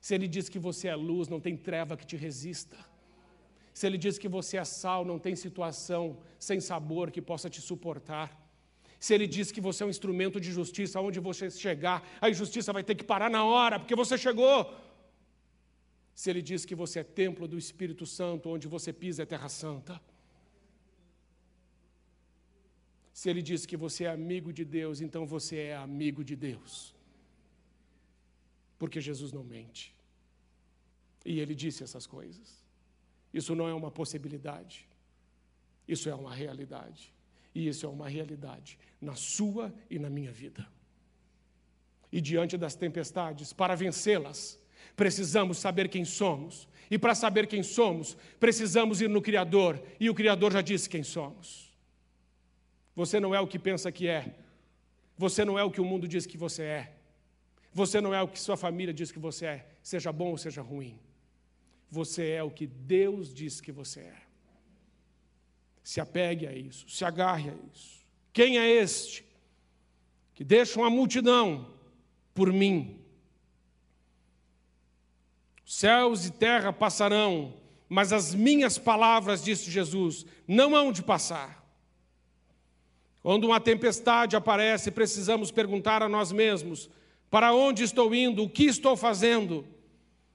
Se ele diz que você é luz, não tem treva que te resista. Se ele diz que você é sal, não tem situação sem sabor que possa te suportar. Se ele diz que você é um instrumento de justiça, aonde você chegar, a injustiça vai ter que parar na hora, porque você chegou. Se ele diz que você é templo do Espírito Santo, onde você pisa é terra santa. Se ele diz que você é amigo de Deus, então você é amigo de Deus. Porque Jesus não mente. E ele disse essas coisas. Isso não é uma possibilidade. Isso é uma realidade. E isso é uma realidade na sua e na minha vida. E diante das tempestades, para vencê-las, precisamos saber quem somos. E para saber quem somos, precisamos ir no Criador. E o Criador já disse quem somos. Você não é o que pensa que é. Você não é o que o mundo diz que você é. Você não é o que sua família diz que você é, seja bom ou seja ruim. Você é o que Deus diz que você é. Se apegue a isso, se agarre a isso. Quem é este que deixa uma multidão por mim? Céus e terra passarão, mas as minhas palavras, disse Jesus, não hão de passar. Quando uma tempestade aparece, precisamos perguntar a nós mesmos: para onde estou indo? O que estou fazendo?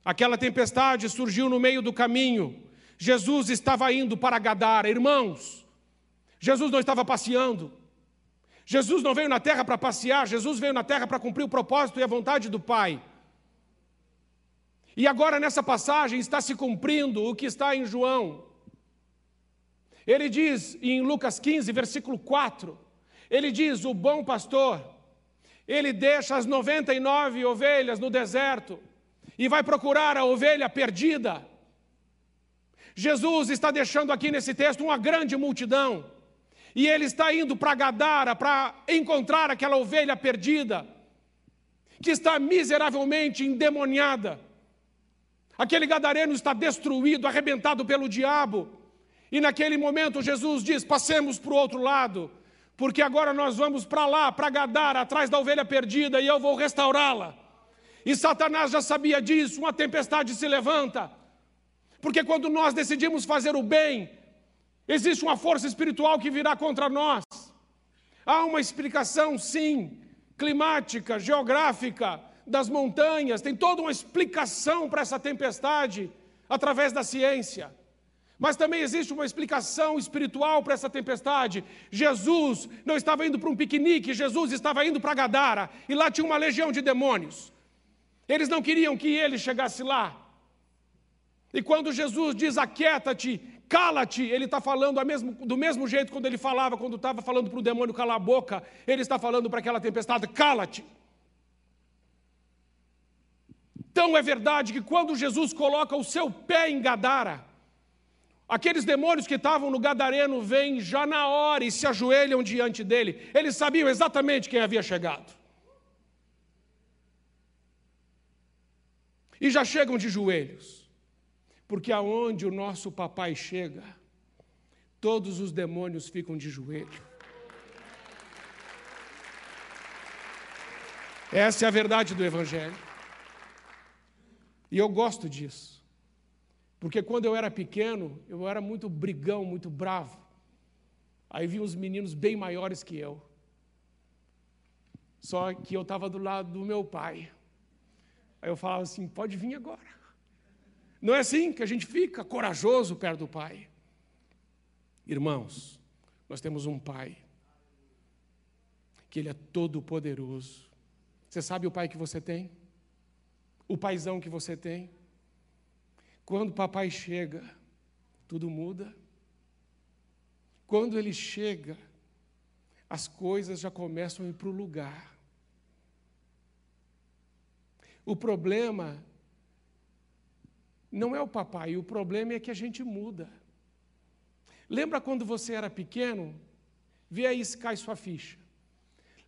Aquela tempestade surgiu no meio do caminho. Jesus estava indo para Gadara, irmãos. Jesus não estava passeando. Jesus não veio na terra para passear, Jesus veio na terra para cumprir o propósito e a vontade do Pai. E agora nessa passagem está se cumprindo o que está em João. Ele diz em Lucas 15, versículo 4, ele diz: O bom pastor, ele deixa as 99 ovelhas no deserto e vai procurar a ovelha perdida. Jesus está deixando aqui nesse texto uma grande multidão. E ele está indo para Gadara para encontrar aquela ovelha perdida, que está miseravelmente endemoniada. Aquele gadareno está destruído, arrebentado pelo diabo. E naquele momento Jesus diz: passemos para o outro lado, porque agora nós vamos para lá, para Gadara, atrás da ovelha perdida, e eu vou restaurá-la. E Satanás já sabia disso, uma tempestade se levanta. Porque quando nós decidimos fazer o bem, existe uma força espiritual que virá contra nós. Há uma explicação, sim, climática, geográfica, das montanhas, tem toda uma explicação para essa tempestade através da ciência. Mas também existe uma explicação espiritual para essa tempestade. Jesus não estava indo para um piquenique, Jesus estava indo para Gadara, e lá tinha uma legião de demônios. Eles não queriam que ele chegasse lá. E quando Jesus diz aquieta-te, cala-te, ele está falando mesmo, do mesmo jeito quando ele falava, quando estava falando para o demônio calar a boca, ele está falando para aquela tempestade, cala-te. Então é verdade que quando Jesus coloca o seu pé em Gadara, Aqueles demônios que estavam no Gadareno vêm já na hora e se ajoelham diante dele. Eles sabiam exatamente quem havia chegado. E já chegam de joelhos. Porque aonde o nosso papai chega, todos os demônios ficam de joelho. Essa é a verdade do Evangelho. E eu gosto disso. Porque quando eu era pequeno, eu era muito brigão, muito bravo. Aí vi uns meninos bem maiores que eu. Só que eu estava do lado do meu pai. Aí eu falava assim: pode vir agora. Não é assim que a gente fica corajoso perto do pai. Irmãos, nós temos um pai, que ele é todo poderoso. Você sabe o pai que você tem? O paizão que você tem? Quando papai chega, tudo muda. Quando ele chega, as coisas já começam a ir para o lugar. O problema não é o papai, o problema é que a gente muda. Lembra quando você era pequeno? Vê aí se cai sua ficha.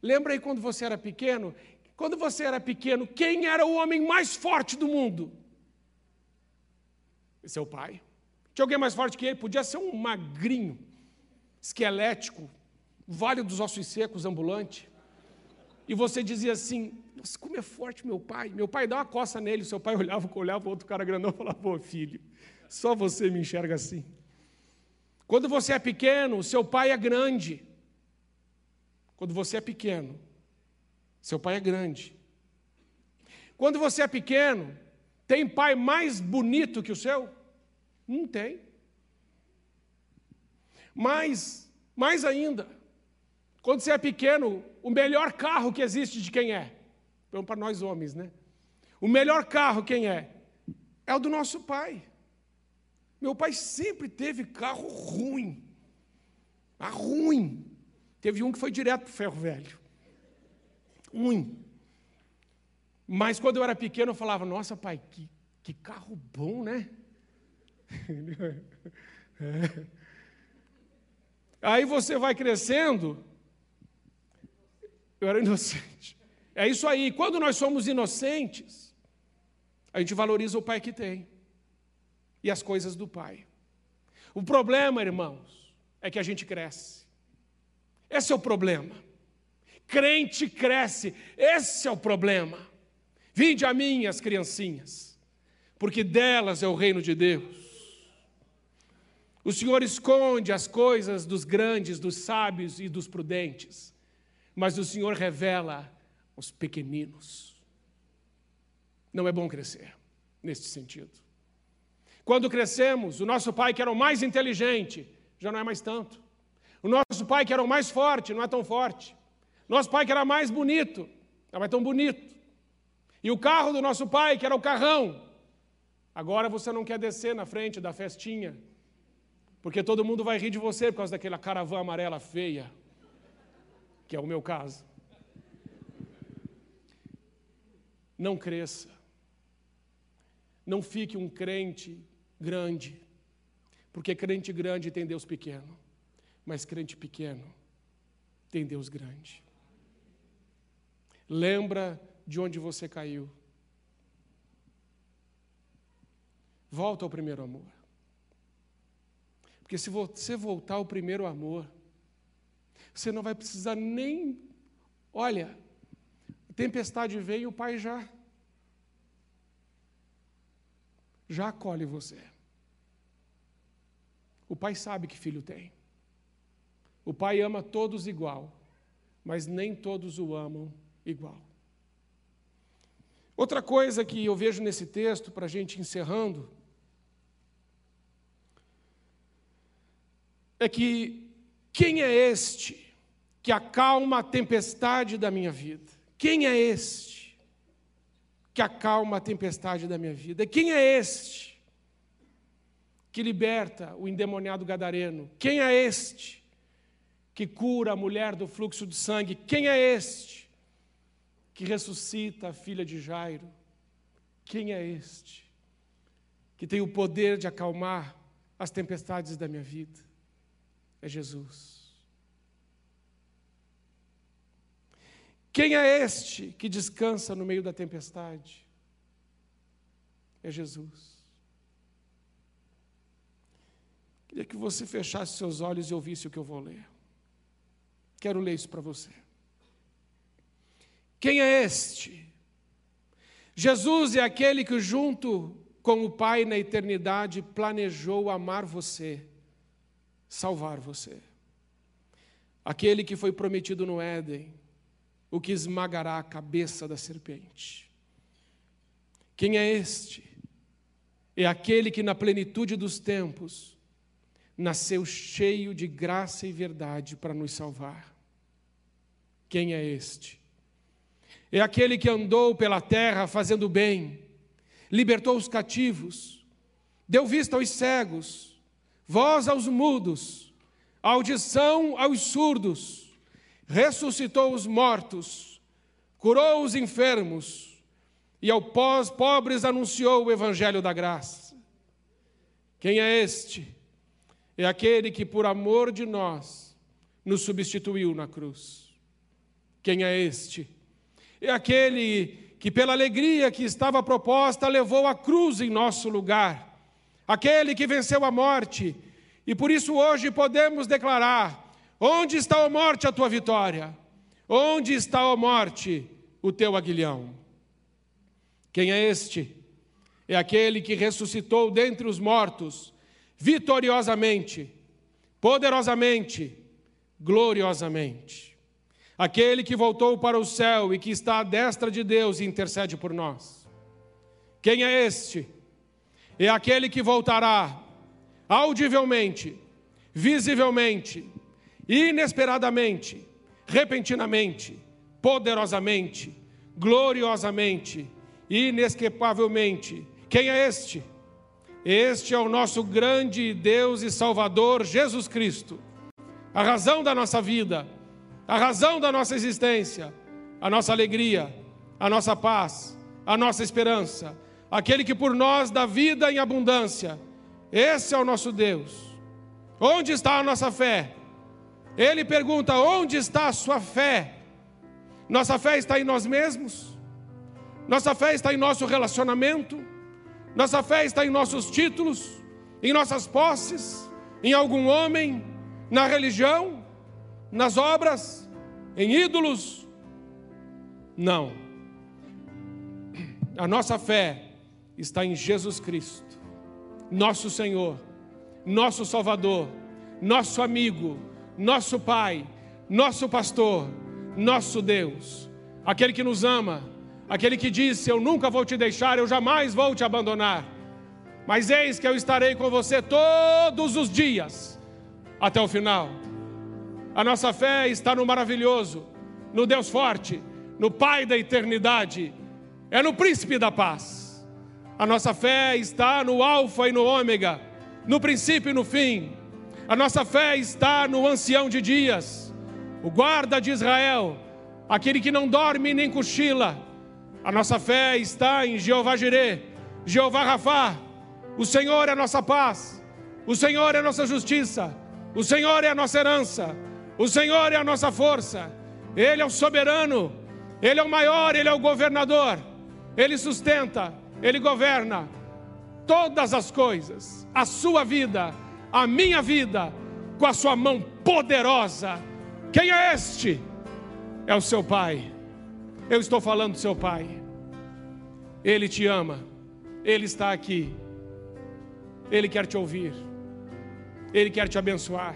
Lembra aí quando você era pequeno? Quando você era pequeno, quem era o homem mais forte do mundo? seu pai. Tinha alguém mais forte que ele? Podia ser um magrinho, esquelético, vale dos ossos secos, ambulante. E você dizia assim: Nossa, como é forte meu pai. Meu pai dá uma coça nele. Seu pai olhava, olhava o outro cara grandão e falava: Pô, filho, só você me enxerga assim. Quando você é pequeno, seu pai é grande. Quando você é pequeno, seu pai é grande. Quando você é pequeno, tem pai mais bonito que o seu? Não tem. Mas, mais ainda, quando você é pequeno, o melhor carro que existe de quem é? Vamos para nós homens, né? O melhor carro quem é? É o do nosso pai. Meu pai sempre teve carro ruim. Ah, ruim. Teve um que foi direto para o ferro velho. Ruim. Mas quando eu era pequeno, eu falava: Nossa, pai, que, que carro bom, né? É. Aí você vai crescendo. Eu era inocente. É isso aí. Quando nós somos inocentes, a gente valoriza o pai que tem e as coisas do pai. O problema, irmãos, é que a gente cresce. Esse é o problema. Crente cresce, esse é o problema. Vinde a mim, as criancinhas, porque delas é o reino de Deus. O Senhor esconde as coisas dos grandes, dos sábios e dos prudentes, mas o Senhor revela os pequeninos. Não é bom crescer neste sentido. Quando crescemos, o nosso pai, que era o mais inteligente, já não é mais tanto. O nosso pai, que era o mais forte, não é tão forte. Nosso pai, que era mais bonito, não é tão bonito. E o carro do nosso pai, que era o carrão, agora você não quer descer na frente da festinha porque todo mundo vai rir de você por causa daquela caravana amarela feia, que é o meu caso. Não cresça. Não fique um crente grande, porque crente grande tem Deus pequeno, mas crente pequeno tem Deus grande. Lembra de onde você caiu. Volta ao primeiro amor. Porque se você voltar ao primeiro amor, você não vai precisar nem. Olha, tempestade vem e o pai já. Já acolhe você. O pai sabe que filho tem. O pai ama todos igual, mas nem todos o amam igual. Outra coisa que eu vejo nesse texto, para a gente encerrando, é que quem é este que acalma a tempestade da minha vida? Quem é este que acalma a tempestade da minha vida? Quem é este que liberta o endemoniado gadareno? Quem é este que cura a mulher do fluxo de sangue? Quem é este que ressuscita a filha de Jairo? Quem é este que tem o poder de acalmar as tempestades da minha vida? É Jesus. Quem é este que descansa no meio da tempestade? É Jesus. Queria que você fechasse seus olhos e ouvisse o que eu vou ler. Quero ler isso para você. Quem é este? Jesus é aquele que, junto com o Pai na eternidade, planejou amar você, salvar você. Aquele que foi prometido no Éden, o que esmagará a cabeça da serpente. Quem é este? É aquele que, na plenitude dos tempos, nasceu cheio de graça e verdade para nos salvar. Quem é este? É aquele que andou pela terra fazendo bem, libertou os cativos, deu vista aos cegos, voz aos mudos, audição aos surdos ressuscitou os mortos, curou os enfermos e ao pós pobres anunciou o evangelho da graça. Quem é este? É aquele que por amor de nós nos substituiu na cruz. Quem é este? É aquele que pela alegria que estava proposta levou a cruz em nosso lugar. Aquele que venceu a morte e por isso hoje podemos declarar Onde está a morte, a tua vitória? Onde está a morte, o teu aguilhão? Quem é este? É aquele que ressuscitou dentre os mortos, vitoriosamente, poderosamente, gloriosamente. Aquele que voltou para o céu e que está à destra de Deus e intercede por nós. Quem é este? É aquele que voltará audivelmente, visivelmente, inesperadamente, repentinamente, poderosamente, gloriosamente, inescapavelmente. Quem é este? Este é o nosso grande Deus e Salvador Jesus Cristo, a razão da nossa vida, a razão da nossa existência, a nossa alegria, a nossa paz, a nossa esperança, aquele que por nós dá vida em abundância. Esse é o nosso Deus. Onde está a nossa fé? Ele pergunta: onde está a sua fé? Nossa fé está em nós mesmos? Nossa fé está em nosso relacionamento? Nossa fé está em nossos títulos? Em nossas posses? Em algum homem? Na religião? Nas obras? Em ídolos? Não. A nossa fé está em Jesus Cristo, nosso Senhor, nosso Salvador, nosso amigo nosso Pai, nosso pastor, nosso Deus, aquele que nos ama, aquele que disse: Eu nunca vou te deixar, eu jamais vou te abandonar. Mas eis que eu estarei com você todos os dias, até o final. A nossa fé está no maravilhoso, no Deus forte, no Pai da eternidade, é no Príncipe da paz. A nossa fé está no Alfa e no Ômega, no princípio e no fim a nossa fé está no ancião de dias, o guarda de Israel, aquele que não dorme nem cochila. A nossa fé está em Jeová Jireh, Jeová Rafá. O Senhor é a nossa paz, o Senhor é a nossa justiça, o Senhor é a nossa herança, o Senhor é a nossa força. Ele é o soberano, ele é o maior, ele é o governador. Ele sustenta, ele governa todas as coisas. A sua vida a minha vida com a sua mão poderosa. Quem é este? É o seu pai. Eu estou falando do seu pai. Ele te ama. Ele está aqui. Ele quer te ouvir. Ele quer te abençoar.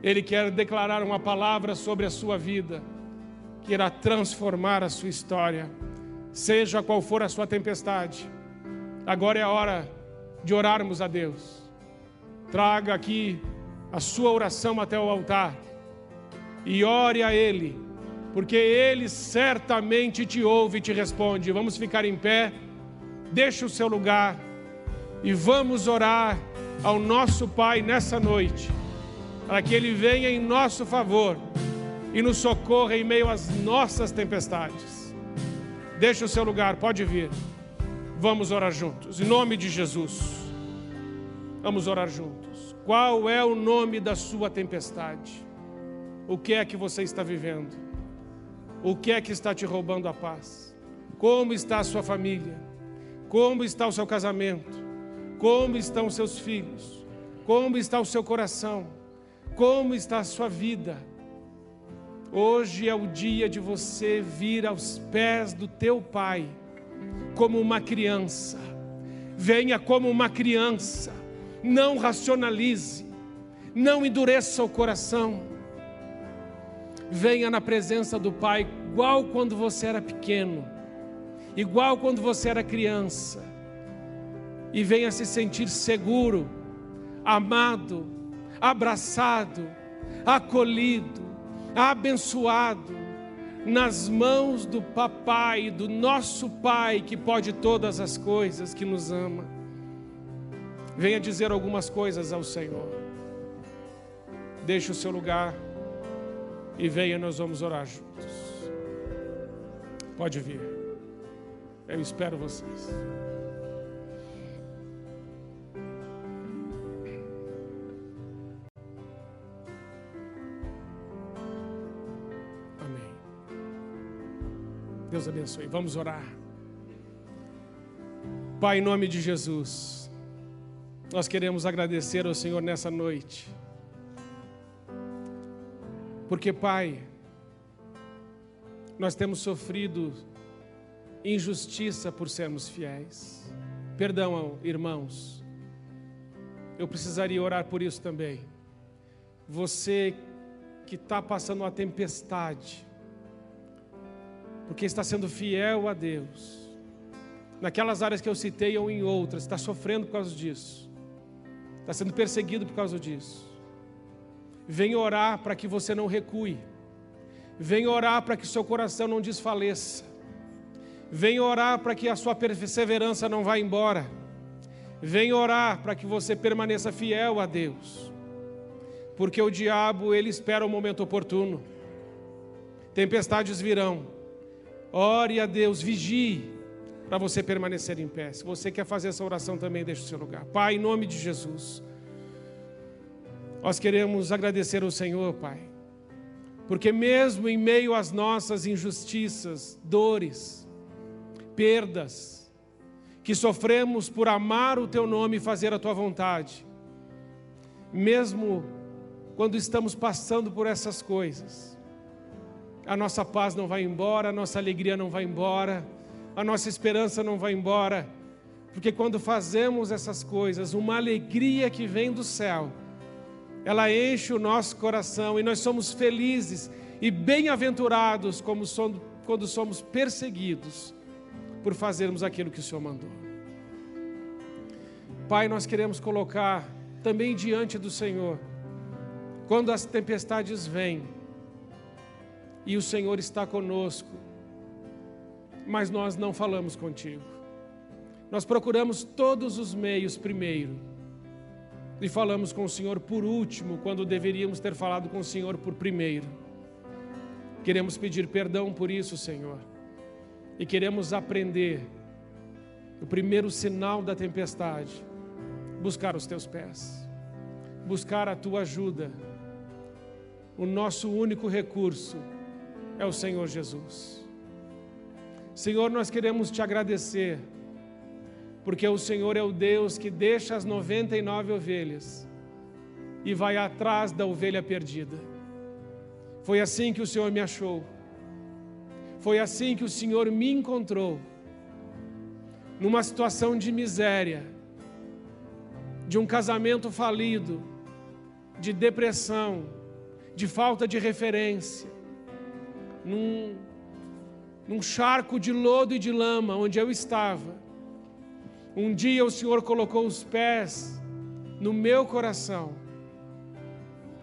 Ele quer declarar uma palavra sobre a sua vida que irá transformar a sua história, seja qual for a sua tempestade. Agora é a hora de orarmos a Deus traga aqui a sua oração até o altar e ore a Ele, porque Ele certamente te ouve e te responde. Vamos ficar em pé, deixa o seu lugar e vamos orar ao nosso Pai nessa noite, para que Ele venha em nosso favor e nos socorra em meio às nossas tempestades. Deixa o seu lugar, pode vir. Vamos orar juntos, em nome de Jesus. Vamos orar juntos. Qual é o nome da sua tempestade? O que é que você está vivendo? O que é que está te roubando a paz? Como está a sua família? Como está o seu casamento? Como estão os seus filhos? Como está o seu coração? Como está a sua vida? Hoje é o dia de você vir aos pés do teu Pai, como uma criança. Venha como uma criança, não racionalize, não endureça o coração. Venha na presença do Pai, igual quando você era pequeno, igual quando você era criança, e venha se sentir seguro, amado, abraçado, acolhido abençoado nas mãos do Papai, do nosso Pai que pode todas as coisas, que nos ama. Venha dizer algumas coisas ao Senhor. Deixe o seu lugar e venha, nós vamos orar juntos. Pode vir. Eu espero vocês. Deus abençoe. Vamos orar. Pai, em nome de Jesus, nós queremos agradecer ao Senhor nessa noite. Porque, Pai, nós temos sofrido injustiça por sermos fiéis. Perdão, irmãos. Eu precisaria orar por isso também. Você que está passando uma tempestade, porque está sendo fiel a Deus. Naquelas áreas que eu citei ou em outras, está sofrendo por causa disso, está sendo perseguido por causa disso. Vem orar para que você não recue, vem orar para que seu coração não desfaleça, vem orar para que a sua perseverança não vá embora, vem orar para que você permaneça fiel a Deus, porque o diabo ele espera o momento oportuno, tempestades virão, Ore a Deus, vigie para você permanecer em pé. Se você quer fazer essa oração também, deixe o seu lugar. Pai, em nome de Jesus, nós queremos agradecer ao Senhor, Pai, porque mesmo em meio às nossas injustiças, dores, perdas, que sofremos por amar o Teu nome e fazer a Tua vontade, mesmo quando estamos passando por essas coisas, a nossa paz não vai embora, a nossa alegria não vai embora, a nossa esperança não vai embora, porque quando fazemos essas coisas, uma alegria que vem do céu, ela enche o nosso coração e nós somos felizes e bem-aventurados quando somos perseguidos por fazermos aquilo que o Senhor mandou. Pai, nós queremos colocar também diante do Senhor, quando as tempestades vêm, e o Senhor está conosco, mas nós não falamos contigo. Nós procuramos todos os meios primeiro e falamos com o Senhor por último, quando deveríamos ter falado com o Senhor por primeiro. Queremos pedir perdão por isso, Senhor, e queremos aprender o primeiro sinal da tempestade buscar os teus pés, buscar a tua ajuda, o nosso único recurso é o Senhor Jesus. Senhor, nós queremos te agradecer, porque o Senhor é o Deus que deixa as 99 ovelhas e vai atrás da ovelha perdida. Foi assim que o Senhor me achou, foi assim que o Senhor me encontrou, numa situação de miséria, de um casamento falido, de depressão, de falta de referência num, num charco de lodo e de lama onde eu estava. Um dia o Senhor colocou os pés no meu coração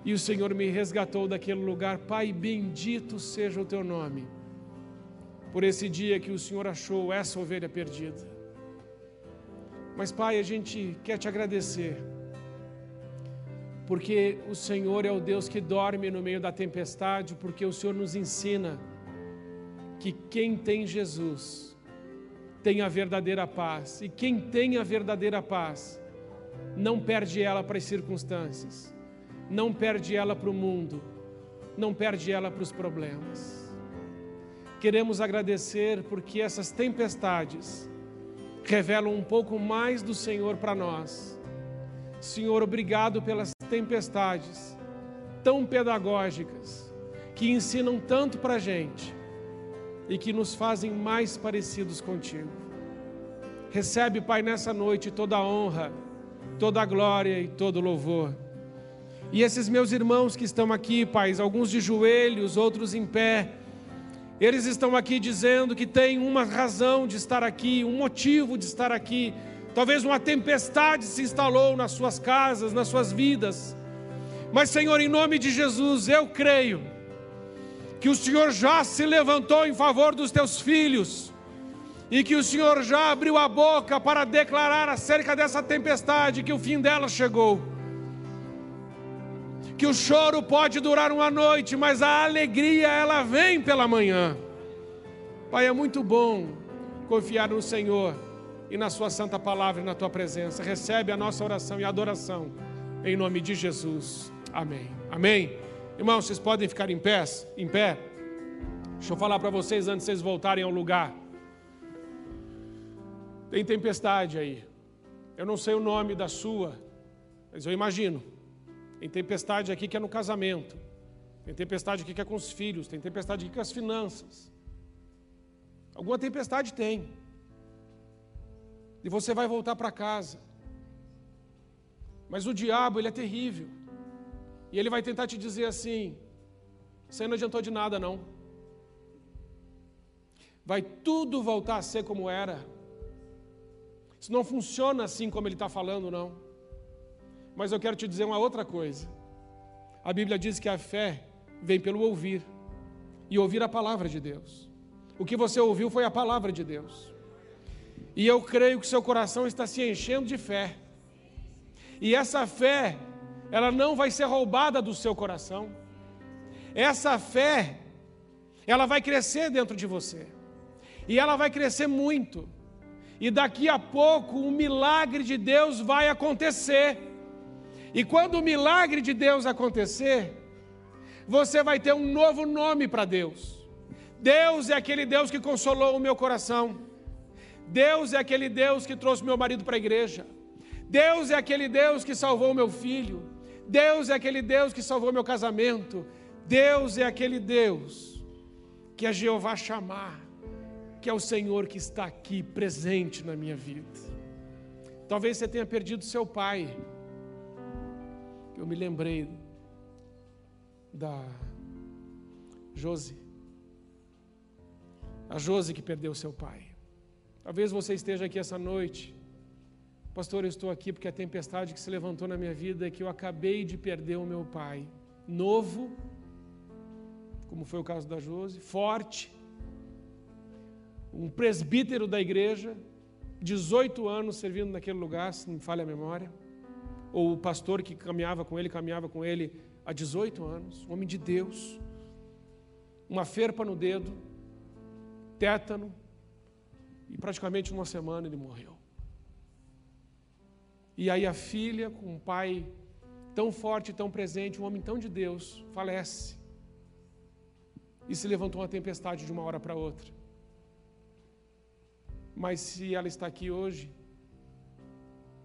e o Senhor me resgatou daquele lugar. Pai, bendito seja o teu nome, por esse dia que o Senhor achou essa ovelha perdida. Mas, Pai, a gente quer te agradecer, porque o Senhor é o Deus que dorme no meio da tempestade, porque o Senhor nos ensina que quem tem Jesus tem a verdadeira paz, e quem tem a verdadeira paz não perde ela para as circunstâncias não perde ela para o mundo, não perde ela para os problemas. Queremos agradecer porque essas tempestades revelam um pouco mais do Senhor para nós. Senhor, obrigado pelas tempestades tão pedagógicas, que ensinam tanto para a gente e que nos fazem mais parecidos contigo. Recebe, Pai, nessa noite toda a honra, toda a glória e todo o louvor. E esses meus irmãos que estão aqui, Pai, alguns de joelhos, outros em pé, eles estão aqui dizendo que tem uma razão de estar aqui, um motivo de estar aqui. Talvez uma tempestade se instalou nas suas casas, nas suas vidas. Mas, Senhor, em nome de Jesus, eu creio que o Senhor já se levantou em favor dos teus filhos e que o Senhor já abriu a boca para declarar acerca dessa tempestade que o fim dela chegou que o choro pode durar uma noite, mas a alegria ela vem pela manhã. Pai, é muito bom confiar no Senhor e na Sua santa palavra e na Tua presença. Recebe a nossa oração e adoração em nome de Jesus. Amém. Amém. Irmãos, vocês podem ficar em pé? Em pé. Deixa eu falar para vocês antes de vocês voltarem ao lugar. Tem tempestade aí. Eu não sei o nome da sua, mas eu imagino. Tem tempestade aqui que é no casamento. Tem tempestade aqui que é com os filhos. Tem tempestade aqui com as finanças. Alguma tempestade tem. E você vai voltar para casa. Mas o diabo, ele é terrível. E ele vai tentar te dizer assim: você não adiantou de nada, não. Vai tudo voltar a ser como era. Isso não funciona assim como ele está falando, não. Mas eu quero te dizer uma outra coisa. A Bíblia diz que a fé vem pelo ouvir e ouvir a palavra de Deus. O que você ouviu foi a palavra de Deus. E eu creio que seu coração está se enchendo de fé. E essa fé, ela não vai ser roubada do seu coração. Essa fé, ela vai crescer dentro de você. E ela vai crescer muito. E daqui a pouco o milagre de Deus vai acontecer. E quando o milagre de Deus acontecer, você vai ter um novo nome para Deus. Deus é aquele Deus que consolou o meu coração. Deus é aquele Deus que trouxe meu marido para a igreja. Deus é aquele Deus que salvou meu filho. Deus é aquele Deus que salvou meu casamento. Deus é aquele Deus que é Jeová chamar, que é o Senhor que está aqui presente na minha vida. Talvez você tenha perdido seu pai eu me lembrei da Josi. A Josi que perdeu seu pai. Talvez você esteja aqui essa noite. Pastor, eu estou aqui porque a tempestade que se levantou na minha vida é que eu acabei de perder o meu pai. Novo, como foi o caso da Josi, forte, um presbítero da igreja, 18 anos servindo naquele lugar, se não me falha a memória ou o pastor que caminhava com ele, caminhava com ele há 18 anos, homem de Deus, uma ferpa no dedo, tétano, e praticamente uma semana ele morreu. E aí a filha, com um pai tão forte, tão presente, um homem tão de Deus, falece. E se levantou uma tempestade de uma hora para outra. Mas se ela está aqui hoje,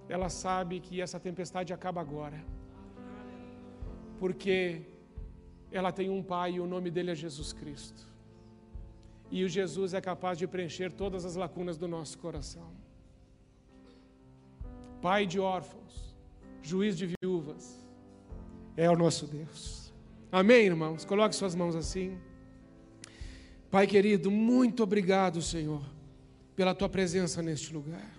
ela sabe que essa tempestade acaba agora. Porque ela tem um pai e o nome dele é Jesus Cristo. E o Jesus é capaz de preencher todas as lacunas do nosso coração. Pai de órfãos, juiz de viúvas, é o nosso Deus. Amém, irmãos? Coloque suas mãos assim. Pai querido, muito obrigado, Senhor, pela tua presença neste lugar.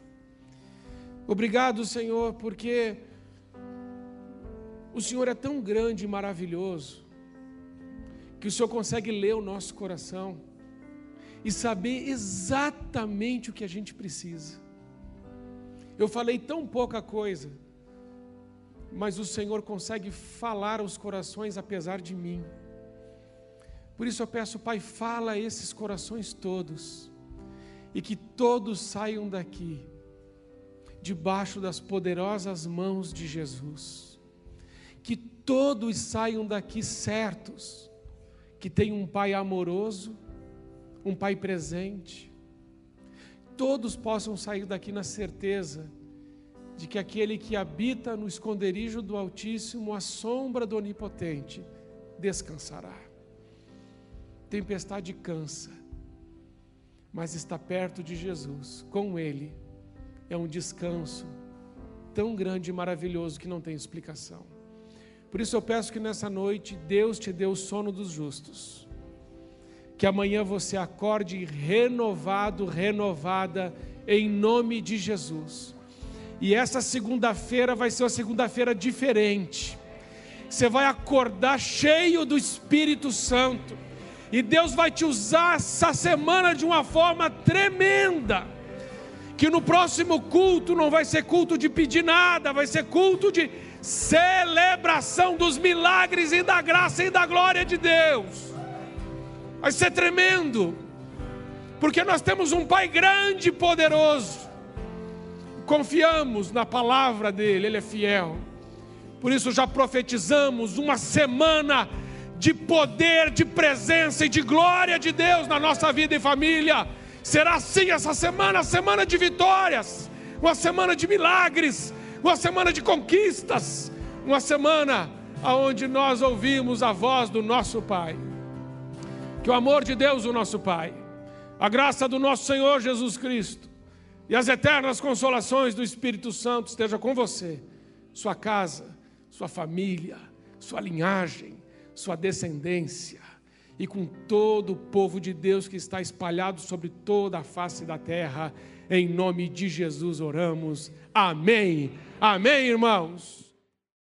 Obrigado, Senhor, porque O Senhor é tão grande e maravilhoso que o Senhor consegue ler o nosso coração e saber exatamente o que a gente precisa. Eu falei tão pouca coisa, mas o Senhor consegue falar aos corações apesar de mim. Por isso eu peço, Pai, fala a esses corações todos, e que todos saiam daqui, debaixo das poderosas mãos de Jesus. Que todos saiam daqui certos, que tem um Pai amoroso, um Pai presente. Todos possam sair daqui na certeza de que aquele que habita no esconderijo do Altíssimo, a sombra do Onipotente, descansará. Tempestade cansa, mas está perto de Jesus, com Ele, é um descanso tão grande e maravilhoso que não tem explicação. Por isso eu peço que nessa noite Deus te dê o sono dos justos, que amanhã você acorde renovado, renovada, em nome de Jesus e essa segunda-feira vai ser uma segunda-feira diferente. Você vai acordar cheio do Espírito Santo. E Deus vai te usar essa semana de uma forma tremenda. Que no próximo culto não vai ser culto de pedir nada, vai ser culto de celebração dos milagres e da graça e da glória de Deus. Vai ser tremendo, porque nós temos um Pai grande e poderoso confiamos na palavra dele, ele é fiel. Por isso já profetizamos uma semana de poder, de presença e de glória de Deus na nossa vida e família. Será assim essa semana, semana de vitórias, uma semana de milagres, uma semana de conquistas, uma semana aonde nós ouvimos a voz do nosso Pai. Que o amor de Deus, o nosso Pai, a graça do nosso Senhor Jesus Cristo, e as eternas consolações do Espírito Santo esteja com você, sua casa, sua família, sua linhagem, sua descendência e com todo o povo de Deus que está espalhado sobre toda a face da terra. Em nome de Jesus oramos. Amém. Amém, irmãos.